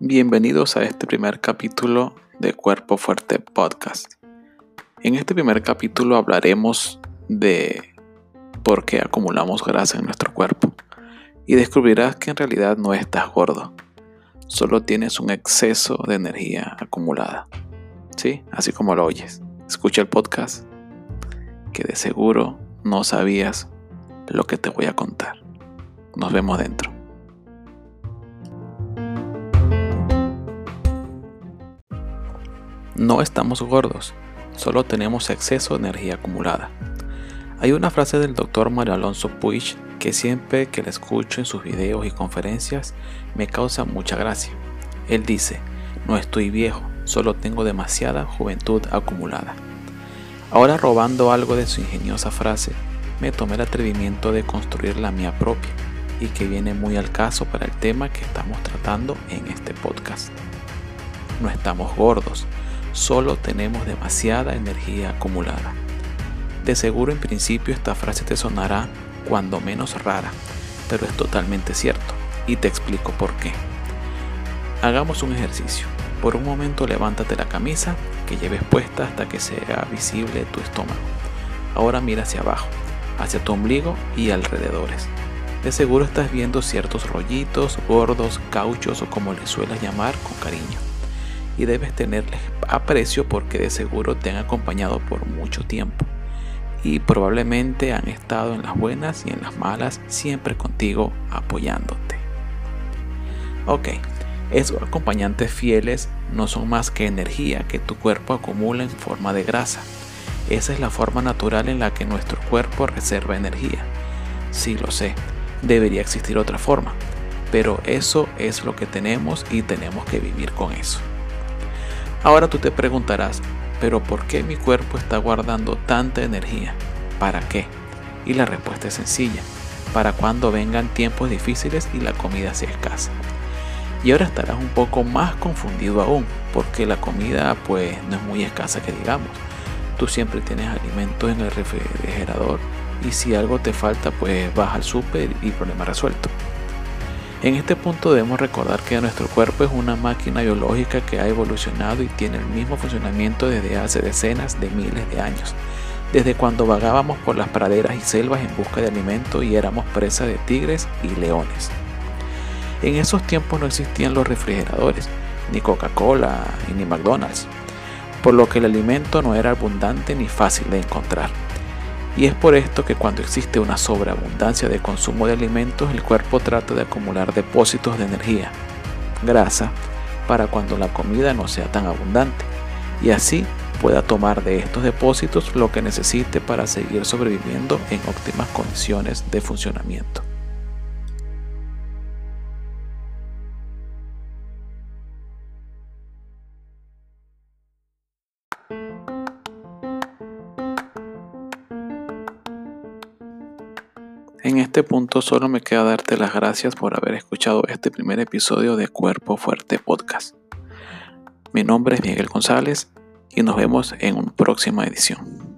Bienvenidos a este primer capítulo de Cuerpo Fuerte Podcast. En este primer capítulo hablaremos de por qué acumulamos grasa en nuestro cuerpo y descubrirás que en realidad no estás gordo, solo tienes un exceso de energía acumulada. Sí, así como lo oyes. Escucha el podcast que de seguro no sabías lo que te voy a contar. Nos vemos dentro. No estamos gordos, solo tenemos exceso de energía acumulada. Hay una frase del doctor Mario Alonso Puig que siempre que la escucho en sus videos y conferencias me causa mucha gracia. Él dice, no estoy viejo, solo tengo demasiada juventud acumulada. Ahora robando algo de su ingeniosa frase, me tomé el atrevimiento de construir la mía propia y que viene muy al caso para el tema que estamos tratando en este podcast. No estamos gordos, solo tenemos demasiada energía acumulada. De seguro en principio esta frase te sonará cuando menos rara, pero es totalmente cierto y te explico por qué. Hagamos un ejercicio. Por un momento levántate la camisa que lleves puesta hasta que sea visible tu estómago. Ahora mira hacia abajo, hacia tu ombligo y alrededores. De seguro estás viendo ciertos rollitos, gordos, cauchos o como les suelas llamar con cariño y debes tenerles aprecio porque de seguro te han acompañado por mucho tiempo y probablemente han estado en las buenas y en las malas siempre contigo apoyándote. Ok, esos acompañantes fieles no son más que energía que tu cuerpo acumula en forma de grasa. Esa es la forma natural en la que nuestro cuerpo reserva energía. Sí lo sé, debería existir otra forma, pero eso es lo que tenemos y tenemos que vivir con eso. Ahora tú te preguntarás, pero ¿por qué mi cuerpo está guardando tanta energía? ¿Para qué? Y la respuesta es sencilla, para cuando vengan tiempos difíciles y la comida sea escasa. Y ahora estarás un poco más confundido aún, porque la comida pues no es muy escasa que digamos. Tú siempre tienes alimentos en el refrigerador y si algo te falta pues vas al súper y problema resuelto. En este punto debemos recordar que nuestro cuerpo es una máquina biológica que ha evolucionado y tiene el mismo funcionamiento desde hace decenas de miles de años, desde cuando vagábamos por las praderas y selvas en busca de alimento y éramos presa de tigres y leones. En esos tiempos no existían los refrigeradores, ni Coca-Cola, ni McDonald's, por lo que el alimento no era abundante ni fácil de encontrar. Y es por esto que cuando existe una sobreabundancia de consumo de alimentos, el cuerpo trata de acumular depósitos de energía, grasa, para cuando la comida no sea tan abundante, y así pueda tomar de estos depósitos lo que necesite para seguir sobreviviendo en óptimas condiciones de funcionamiento. En este punto solo me queda darte las gracias por haber escuchado este primer episodio de Cuerpo Fuerte Podcast. Mi nombre es Miguel González y nos vemos en una próxima edición.